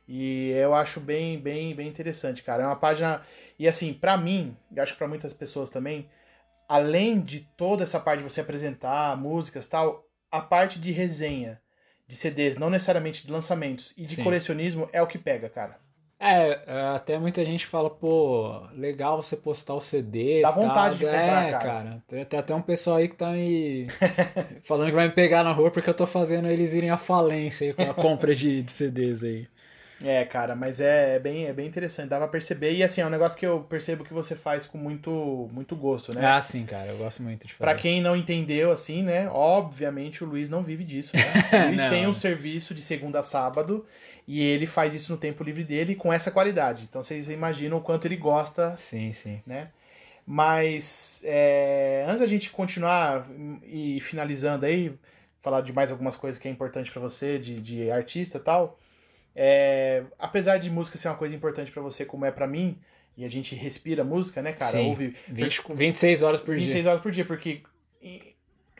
E eu acho bem, bem, bem interessante, cara. É uma página. E assim, para mim, e acho que pra muitas pessoas também, além de toda essa parte de você apresentar músicas tal, a parte de resenha de CDs, não necessariamente de lançamentos, e de Sim. colecionismo é o que pega, cara. É, é, até muita gente fala, pô, legal você postar o CD. Dá vontade tal. de comprar, é, cara. cara. Tem, tem, até um pessoal aí que tá me falando que vai me pegar na rua porque eu tô fazendo eles irem à falência aí com a compra de, de CDs aí. É, cara, mas é, é, bem, é bem interessante, dá pra perceber. E assim, é um negócio que eu percebo que você faz com muito, muito gosto, né? Ah, sim, cara, eu gosto muito de fazer. Pra quem não entendeu, assim, né? Obviamente o Luiz não vive disso, né? O Luiz tem um serviço de segunda a sábado e ele faz isso no tempo livre dele com essa qualidade. Então vocês imaginam o quanto ele gosta. Sim, sim. Né? Mas é, antes da gente continuar e finalizando aí, falar de mais algumas coisas que é importante para você, de, de artista e tal. É, apesar de música ser uma coisa importante para você, como é para mim, e a gente respira música, né, cara? Sim, Ouve 20, 26 horas por 26 dia. 26 horas por dia, porque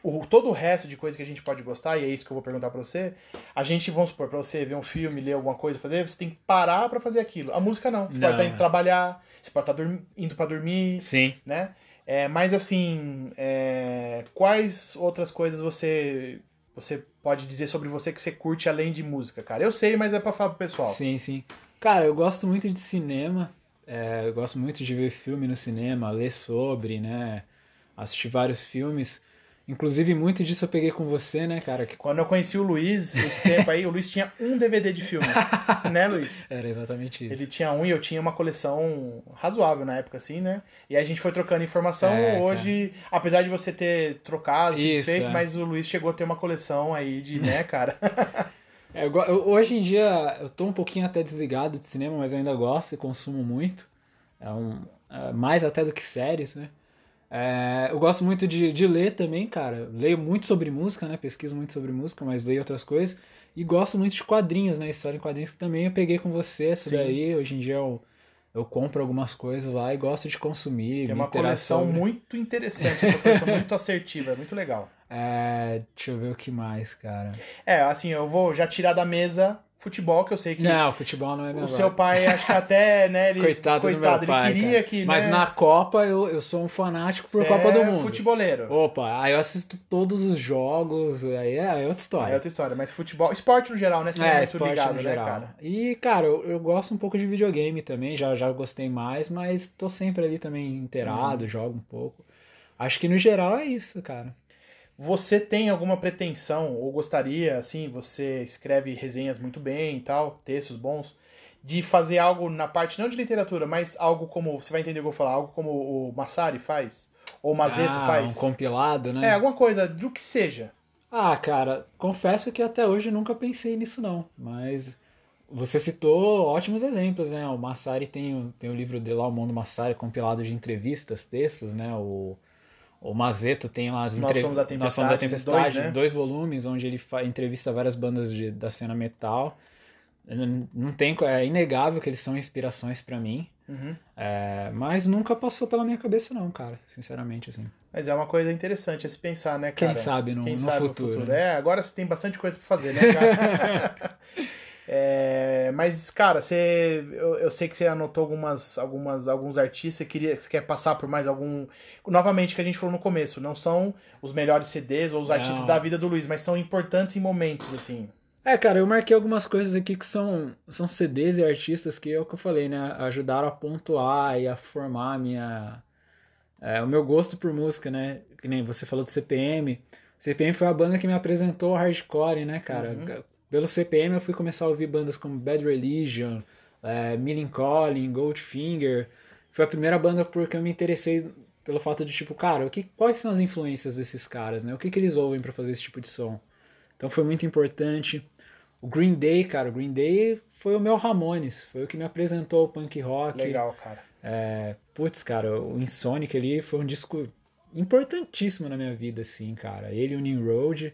o, todo o resto de coisa que a gente pode gostar, e é isso que eu vou perguntar pra você, a gente, vamos supor, pra você ver um filme, ler alguma coisa, fazer, você tem que parar para fazer aquilo. A música não. Você não, pode estar indo é. trabalhar, você pode estar indo para dormir, Sim. né? É, mas assim, é, quais outras coisas você você pode dizer sobre você que você curte além de música, cara? Eu sei, mas é pra falar pro pessoal. Sim, sim. Cara, eu gosto muito de cinema. É, eu gosto muito de ver filme no cinema, ler sobre, né? Assistir vários filmes. Inclusive, muito disso eu peguei com você, né, cara? Que... Quando eu conheci o Luiz, esse tempo aí, o Luiz tinha um DVD de filme. né, Luiz? Era exatamente isso. Ele tinha um e eu tinha uma coleção razoável na época, assim, né? E a gente foi trocando informação. É, Hoje, cara. apesar de você ter trocado, isso, feito, é. mas o Luiz chegou a ter uma coleção aí de, né, cara? é, eu, hoje em dia, eu tô um pouquinho até desligado de cinema, mas eu ainda gosto e consumo muito. É um, é mais até do que séries, né? É, eu gosto muito de, de ler também, cara. Leio muito sobre música, né? Pesquiso muito sobre música, mas leio outras coisas. E gosto muito de quadrinhos, né? História em quadrinhos que também eu peguei com você, essa Sim. daí. Hoje em dia eu, eu compro algumas coisas lá e gosto de consumir. Tem uma coleção sobre... muito interessante, uma coleção muito assertiva, é muito legal. É, deixa eu ver o que mais, cara. É, assim, eu vou já tirar da mesa futebol, que eu sei que. Não, futebol não é meu O seu pai, acho que até, né? Ele, coitado, coitado do meu pai, queria cara. que. Mas né, na Copa eu, eu sou um fanático por Cê Copa do é Mundo. futeboleiro. Opa, aí eu assisto todos os jogos, aí é, é outra história. É outra história, mas futebol. Esporte no geral, né? Você é, é muito ligado, no né, geral. cara? E, cara, eu, eu, gosto um pouco de videogame também, já, já gostei mais, mas tô sempre ali também inteirado, hum. jogo um pouco. Acho que no geral é isso, cara. Você tem alguma pretensão ou gostaria, assim, você escreve resenhas muito bem e tal, textos bons, de fazer algo na parte não de literatura, mas algo como, você vai entender o que eu vou falar, algo como o Massari faz, ou o Mazeto ah, faz. um compilado, né? É, alguma coisa, do que seja. Ah, cara, confesso que até hoje nunca pensei nisso não, mas você citou ótimos exemplos, né? O Massari tem, tem o livro dele lá, O Mundo Massari, compilado de entrevistas, textos, né? O o Mazeto tem lá as Nós entre... somos a Tempestade, Nós somos a Tempestade dois, né? dois volumes, onde ele entrevista várias bandas de, da cena metal. Não tem, é inegável que eles são inspirações para mim. Uhum. É, mas nunca passou pela minha cabeça, não, cara. Sinceramente, assim. Mas é uma coisa interessante a se pensar, né, cara? Quem sabe no, Quem no sabe futuro. No futuro. Né? É, agora você tem bastante coisa pra fazer, né, cara? É, mas, cara, você, eu, eu, sei que você anotou algumas, algumas, alguns artistas. Queria, você quer passar por mais algum. Novamente, que a gente falou no começo, não são os melhores CDs ou os não. artistas da vida do Luiz, mas são importantes em momentos, assim. É, cara, eu marquei algumas coisas aqui que são, são CDs e artistas que é o que eu falei, né? Ajudaram a pontuar e a formar a minha, é, o meu gosto por música, né? Que nem você falou do CPM. CPM foi a banda que me apresentou o hardcore, né, cara? Uhum. Pelo CPM eu fui começar a ouvir bandas como Bad Religion, é, Millen Collin, Goldfinger. Foi a primeira banda porque eu me interessei pelo fato de, tipo, cara, o que, quais são as influências desses caras, né? O que, que eles ouvem para fazer esse tipo de som? Então foi muito importante. O Green Day, cara, o Green Day foi o meu Ramones, foi o que me apresentou o punk rock. Legal, cara. É, putz, cara, o Insonic ali foi um disco importantíssimo na minha vida, assim, cara. Ele e o Nimrod.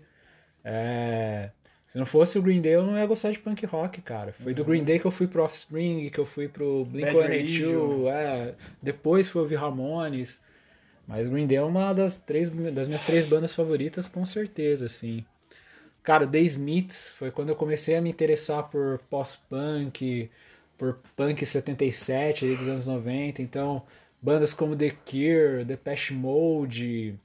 É, se não fosse o Green Day, eu não ia gostar de punk rock, cara. Foi uhum. do Green Day que eu fui pro Offspring, que eu fui pro Blink-182, é, depois fui ouvir Ramones. Mas Green Day é uma das, três, das minhas três bandas favoritas, com certeza, assim. Cara, The Smiths foi quando eu comecei a me interessar por pós-punk, por punk 77, ali dos anos 90. Então, bandas como The Cure, The Depeche Mode,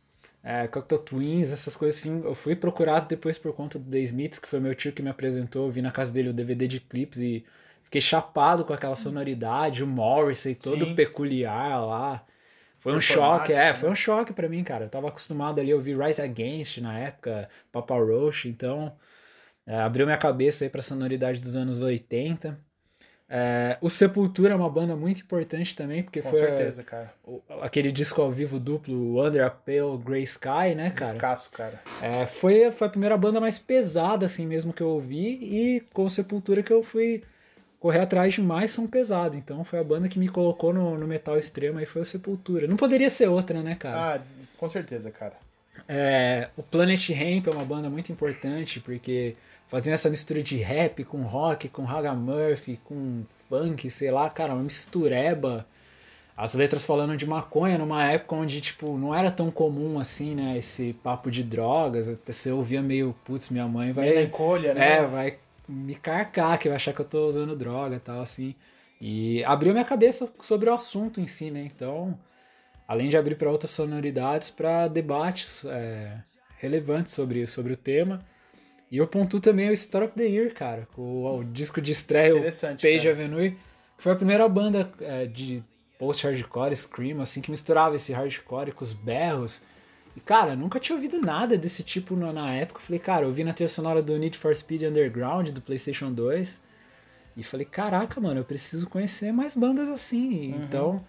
é, Cocteau Twins, essas coisas assim. Eu fui procurado depois por conta do The Smiths, que foi meu tio que me apresentou. Eu vi na casa dele o DVD de clipes e fiquei chapado com aquela sonoridade, o Morrissey todo Sim. peculiar lá. Foi um choque, é, né? foi um choque para mim, cara. Eu tava acostumado ali a ouvir Rise Against na época, Papa Roach, então é, abriu minha cabeça aí pra sonoridade dos anos 80. É, o Sepultura é uma banda muito importante também, porque Com foi certeza, cara. O, aquele disco ao vivo duplo Under a Pale Grey Sky, né, cara? Descasso, cara. É, foi, foi a primeira banda mais pesada, assim mesmo, que eu ouvi, e com o Sepultura que eu fui correr atrás de mais som pesado. Então foi a banda que me colocou no, no metal extremo aí foi o Sepultura. Não poderia ser outra, né, cara? Ah, com certeza, cara. É, o Planet Hemp é uma banda muito importante porque fazendo essa mistura de rap com rock, com Raga Murphy, com funk, sei lá, cara, uma mistureba. As letras falando de maconha numa época onde, tipo, não era tão comum assim, né? Esse papo de drogas. Até você ouvia meio, putz, minha mãe vai. Melancolia, né? É, vai me carcar, que vai achar que eu tô usando droga e tal, assim. E abriu minha cabeça sobre o assunto em si, né? Então, além de abrir para outras sonoridades, para debates é, relevantes sobre, sobre o tema. E eu pontuo também o Story of the Year, cara, o, o disco de estreia, o Page cara. Avenue, que foi a primeira banda é, de post-hardcore, scream, assim, que misturava esse hardcore com os berros e, cara, nunca tinha ouvido nada desse tipo na, na época. falei, cara, eu vi na trilha sonora do Need for Speed Underground, do PlayStation 2. E falei, caraca, mano, eu preciso conhecer mais bandas assim. Uhum. Então,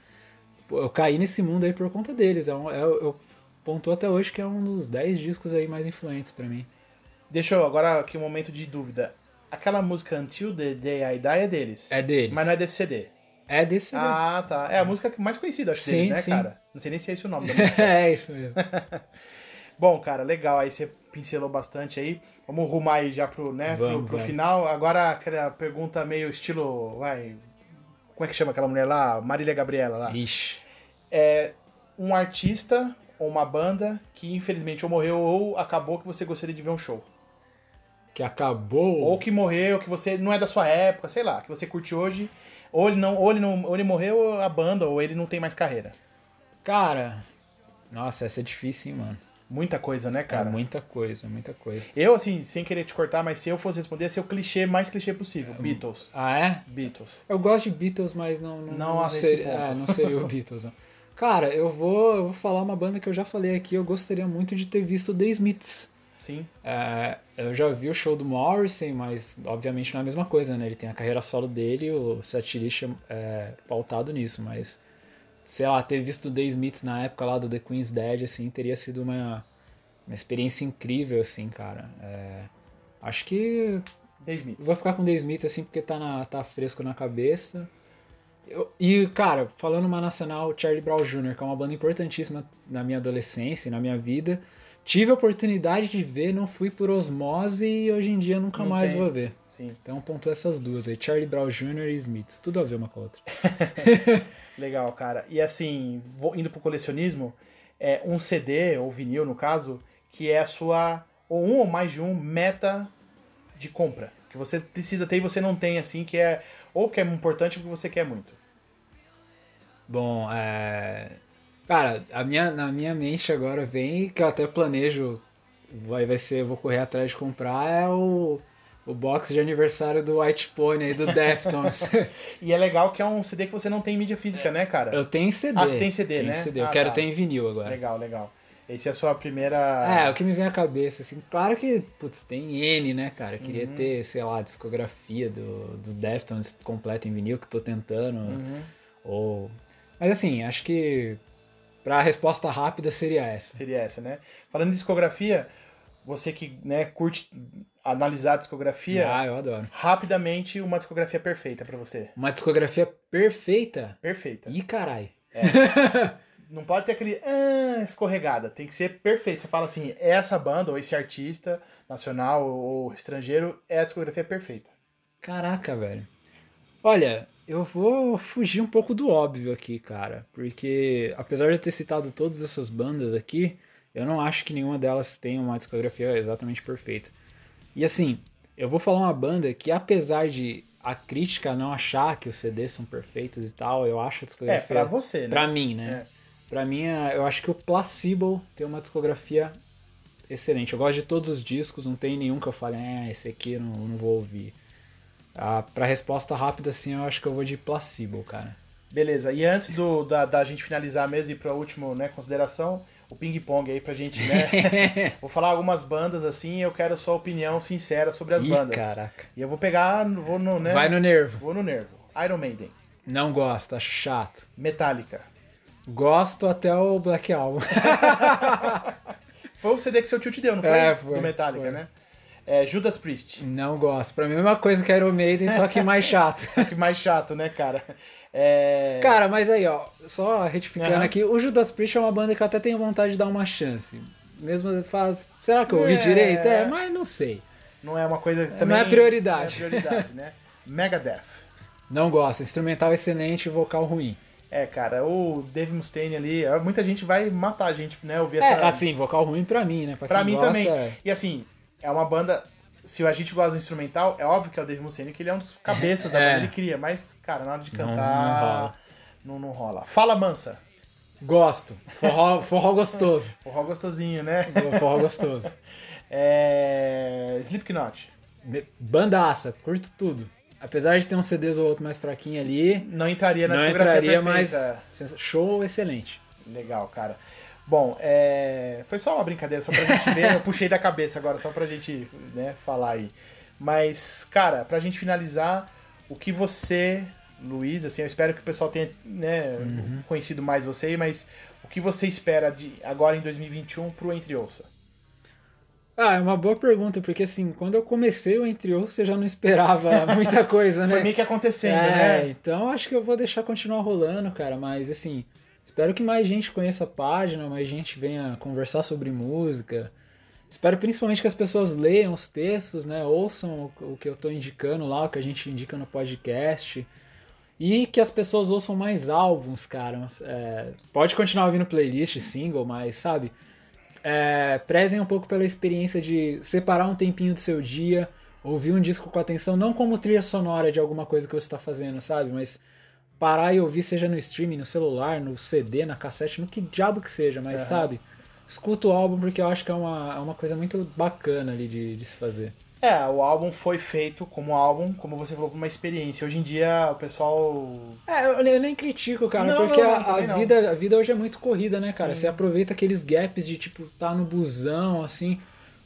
eu caí nesse mundo aí por conta deles. É um, é, eu pontuo até hoje que é um dos 10 discos aí mais influentes para mim. Deixa eu, agora aqui um momento de dúvida. Aquela música Until the Day I Die é deles. É deles. Mas não é desse CD. É desse mesmo. Ah, tá. É a música mais conhecida, acho, sim, deles, né, sim. cara? Não sei nem se é esse o nome da música. é, isso mesmo. Bom, cara, legal. Aí você pincelou bastante aí. Vamos rumar aí já pro, né, Vamos, pro, pro final. Agora, aquela pergunta meio estilo. Vai. Como é que chama aquela mulher lá? Marília Gabriela lá. Ixi. É um artista ou uma banda que infelizmente ou morreu ou acabou que você gostaria de ver um show. Que acabou? Ou que morreu, que você não é da sua época, sei lá, que você curte hoje ou ele não, ou ele não, ou ele morreu a banda, ou ele não tem mais carreira. Cara, nossa, essa é difícil, hein, mano. Muita coisa, né, cara? É muita coisa, muita coisa. Eu, assim, sem querer te cortar, mas se eu fosse responder, ia ser o clichê mais clichê possível. É, Beatles. Ah, é? Beatles. Eu gosto de Beatles, mas não... Não, não, não, seria, é, não seria o Beatles. Não. Cara, eu vou, eu vou falar uma banda que eu já falei aqui, eu gostaria muito de ter visto The Smiths. Sim. É, eu já vi o show do Morrison, mas obviamente não é a mesma coisa, né? Ele tem a carreira solo dele o setlist é pautado nisso, mas sei lá, ter visto The Smiths na época lá do The Queen's Dead, assim, teria sido uma, uma experiência incrível, assim, cara. É, acho que The Smiths. vou ficar com The Smiths, assim, porque tá, na, tá fresco na cabeça. Eu, e, cara, falando uma nacional, Charlie Brown Jr., que é uma banda importantíssima na minha adolescência e na minha vida. Tive a oportunidade de ver, não fui por osmose e hoje em dia nunca não mais tem. vou ver. Sim. Então ponto essas duas aí, Charlie Brown Jr. e Smiths, tudo a ver uma com a outra. Legal, cara. E assim, vou indo pro colecionismo, é um CD, ou vinil no caso, que é a sua, ou um ou mais de um, meta de compra. Que você precisa ter e você não tem, assim, que é, ou que é importante ou que você quer muito. Bom, é Cara, a minha, na minha mente agora vem, que eu até planejo, vai, vai ser, vou correr atrás de comprar, é o, o box de aniversário do White Pony aí, do Deftones. e é legal que é um CD que você não tem mídia física, né, cara? Eu tenho CD. Ah, você tem CD, Tenho né? CD. Eu Ah, quero tá. ter em vinil agora. Legal, legal. Esse é a sua primeira. É, o que me vem à cabeça, assim, claro que, putz, tem N, né, cara? Eu queria Uhum. ter, sei lá, a discografia do, do Deftones completa em vinil, que eu tô tentando, Uhum. ou... Mas assim, acho que pra resposta rápida seria essa. Seria essa, né? Falando em discografia, você que né, curte analisar a discografia, Ah, eu adoro. rapidamente uma discografia perfeita pra você. Uma discografia perfeita? Perfeita. Ih, carai. Não pode ter aquele ah, escorregada, tem que ser perfeito. Você fala assim, essa banda ou esse artista nacional ou estrangeiro é a discografia perfeita. Caraca, velho. Olha, eu vou fugir um pouco do óbvio aqui, cara. Porque, apesar de eu ter citado todas essas bandas aqui, eu não acho que nenhuma delas tenha uma discografia exatamente perfeita. E assim, eu vou falar uma banda que, apesar de a crítica não achar que os CDs são perfeitos e tal, eu acho a É, discografia. pra você, né? Pra mim, né? É. Pra mim, é- eu acho que o Placebo tem uma discografia excelente. Eu gosto de todos os discos, não tem nenhum que eu fale, é, esse aqui eu não, não vou ouvir. Ah, pra resposta rápida, assim, eu acho que eu vou de Placebo, cara. Beleza, e antes do, da, da gente finalizar mesmo e pra última né, consideração, o ping-pong aí pra gente, né? vou falar algumas bandas assim e eu quero sua opinião sincera sobre as Ih, bandas. caraca. E eu vou pegar, vou no, né? Vai no nervo. Vou no nervo. Iron Maiden, Não gosto, acho chato. Metallica. Gosto até o Black Album. Foi o CD que seu tio te deu, não foi? É, foi, Do Metallica, foi. né? É, Judas Priest. Não gosto. Pra mim é a mesma coisa que Iron Maiden, só que mais chato. Só que mais chato, né, cara? É... Cara, mas aí, ó, só retificando Aham. aqui, o Judas Priest é uma banda que eu até tenho vontade de dar uma chance. Mesmo faz. Será que eu ouvi É. direito? É, mas não sei. não é uma coisa que Não também... é prioridade. Não é prioridade, né? Megadeth. Não gosto. Instrumental excelente, vocal ruim. É, cara, o Dave Mustaine ali, muita gente vai matar a gente, né? Ouvir É, essa... assim, vocal ruim pra mim, né? Pra, Pra mim gosta, também. é. E assim, é uma banda. Se a gente gosta do instrumental, é óbvio que é o Dave Mustaine, que ele é um dos cabeças da É. banda, ele cria, mas, cara, na hora de Não- não cantar. rola. Não, não rola. Fala mansa. Gosto. Forró, forró gostoso. Forró gostosinho, né? Forró gostoso. É. Slipknot. Bandaça, curto tudo. Apesar de ter um CDs ou outro mais fraquinho ali, Não entraria na não entraria, mas perfeita. sens- show excelente. Legal, cara. Bom, é... foi só uma brincadeira, só pra gente ver. Eu puxei da cabeça agora, só pra gente né, falar aí. Mas, cara, pra gente finalizar, o que você, Luiz, assim, eu espero que o pessoal tenha né, Uhum. conhecido mais você, mas o que você espera de agora em 2021 pro Entre Ouça? Ah, é uma boa pergunta, porque assim, quando eu comecei o Entre Outros, você já não esperava muita coisa, né? Foi meio que acontecendo, é, né? então acho que eu vou deixar continuar rolando, cara, mas assim, espero que mais gente conheça a página, mais gente venha conversar sobre música. Espero principalmente que as pessoas leiam os textos, né? Ouçam o, que eu tô indicando lá, o que a gente indica no podcast. E que as pessoas ouçam mais álbuns, cara. É, pode continuar ouvindo playlist, single, mas sabe? É, prezem um pouco pela experiência de separar um tempinho do seu dia, ouvir um disco com atenção, não como trilha sonora de alguma coisa que você está fazendo, sabe? Mas parar e ouvir, seja no streaming, no celular, no CD, na cassete, no que diabo que seja, mas Aham. sabe? Escuta o álbum porque eu acho que é uma, é uma coisa muito bacana ali de, de se fazer. É, o álbum foi feito como álbum, como você falou, uma experiência. Hoje em dia o pessoal. É, eu, eu nem critico, cara, Não, porque não, não, a, a vida, a vida hoje é muito corrida, né, cara? Sim. Você aproveita aqueles gaps de, tipo, tá no busão, assim.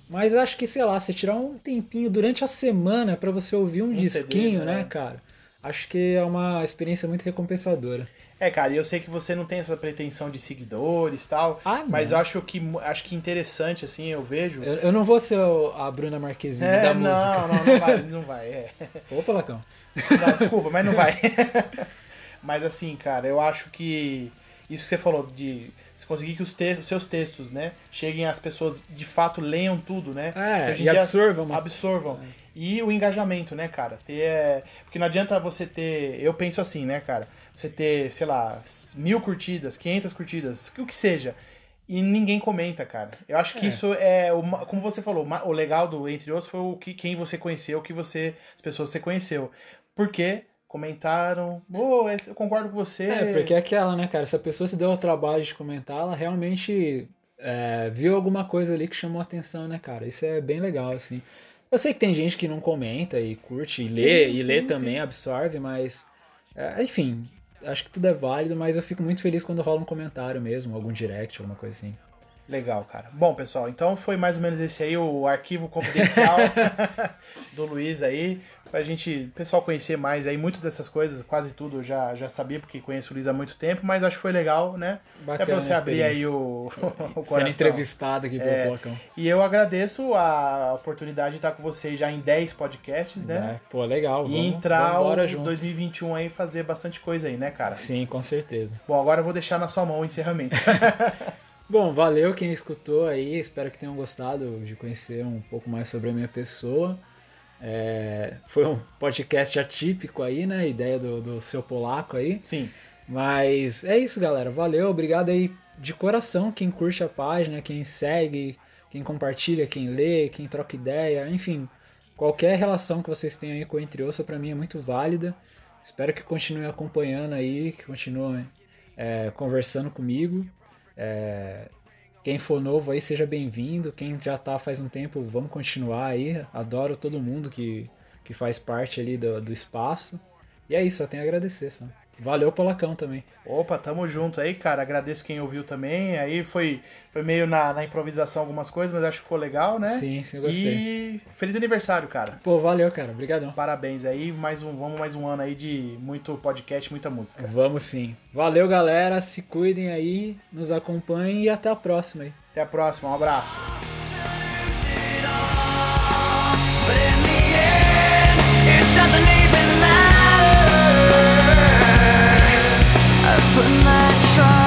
Mas acho que, sei lá, você tirar um tempinho durante a semana pra você ouvir um, Um disquinho, CD, né? né, cara? Acho que é uma experiência muito recompensadora. É, cara, e eu sei que você não tem essa pretensão de seguidores e tal. Ah, Mas eu acho que acho que interessante, assim, eu vejo. Eu, eu não vou ser a Bruna Marquezine É, da não, música. não, não vai, não vai. É. Opa, Lacão. Não, desculpa, mas não vai. mas assim, cara, eu acho que isso que você falou de se conseguir que os, te- os seus textos, né, cheguem às pessoas de fato leiam tudo, né? É, e dia absorvam uma... absorvam. E o engajamento, né, cara? Ter, é, porque não adianta você ter. Eu penso assim, né, cara? Você ter, sei lá, mil curtidas, 500 curtidas, o que seja. E ninguém comenta, cara. Eu acho que É. isso é, uma- como você falou, o legal do Entre Outros foi o que, quem você conheceu, o que você, as pessoas que você conheceu. Porque comentaram, oh, eu concordo com você. É, porque é aquela, né, cara? Se a pessoa se deu ao trabalho de comentar, ela realmente é, viu alguma coisa ali que chamou a atenção, né, cara? Isso é bem legal, assim. Eu sei que tem gente que não comenta e curte e lê, Sim, e lê sim, também, sim. absorve, mas. é, enfim, acho que tudo é válido, mas eu fico muito feliz quando rola um comentário mesmo, algum direct, alguma coisa assim. Legal, cara. Bom, pessoal, então foi mais ou menos esse aí, o arquivo confidencial do Luiz aí, pra gente, pessoal conhecer mais aí, muito dessas coisas, quase tudo eu já, já sabia, porque conheço o Luiz há muito tempo, mas acho que foi legal, né? Bacana é pra você abrir aí o, o Sendo coração. entrevistado aqui pelo É. E eu agradeço a oportunidade de estar com vocês já em 10 podcasts, né? É, pô, legal. E Vamos, entrar vamos o juntos. 2021 aí e fazer bastante coisa aí, né, cara? Sim, com certeza. Bom, agora eu vou deixar na sua mão o encerramento. Bom, valeu quem escutou aí. Espero que tenham gostado de conhecer um pouco mais sobre a minha pessoa. É, foi um podcast atípico aí, né? Ideia do, do seu polaco aí. Sim. Mas é isso, galera. Valeu, obrigado aí de coração quem curte a página, quem segue, quem compartilha, quem lê, quem troca ideia, enfim, qualquer relação que vocês tenham aí com o Entre Ossa pra mim é muito válida. Espero que continuem acompanhando aí, que continuem é, conversando comigo. É, quem for novo aí, seja bem-vindo. Quem já tá faz um tempo, vamos continuar aí. Adoro todo mundo que, que faz parte ali do, do espaço. E é isso, só tenho a agradecer, só. Valeu, Polacão, também. Opa, tamo junto aí, cara. Agradeço quem ouviu também. Aí foi, foi meio na, na improvisação algumas coisas, mas acho que ficou legal, né? Sim, sim, gostei. E feliz aniversário, cara. Pô, valeu, cara. Obrigadão. Parabéns aí, mais um, vamos mais um ano aí de muito podcast, muita música. Vamos sim. Valeu, galera. Se cuidem aí, nos acompanhem e até a próxima aí. Até a próxima, um abraço. try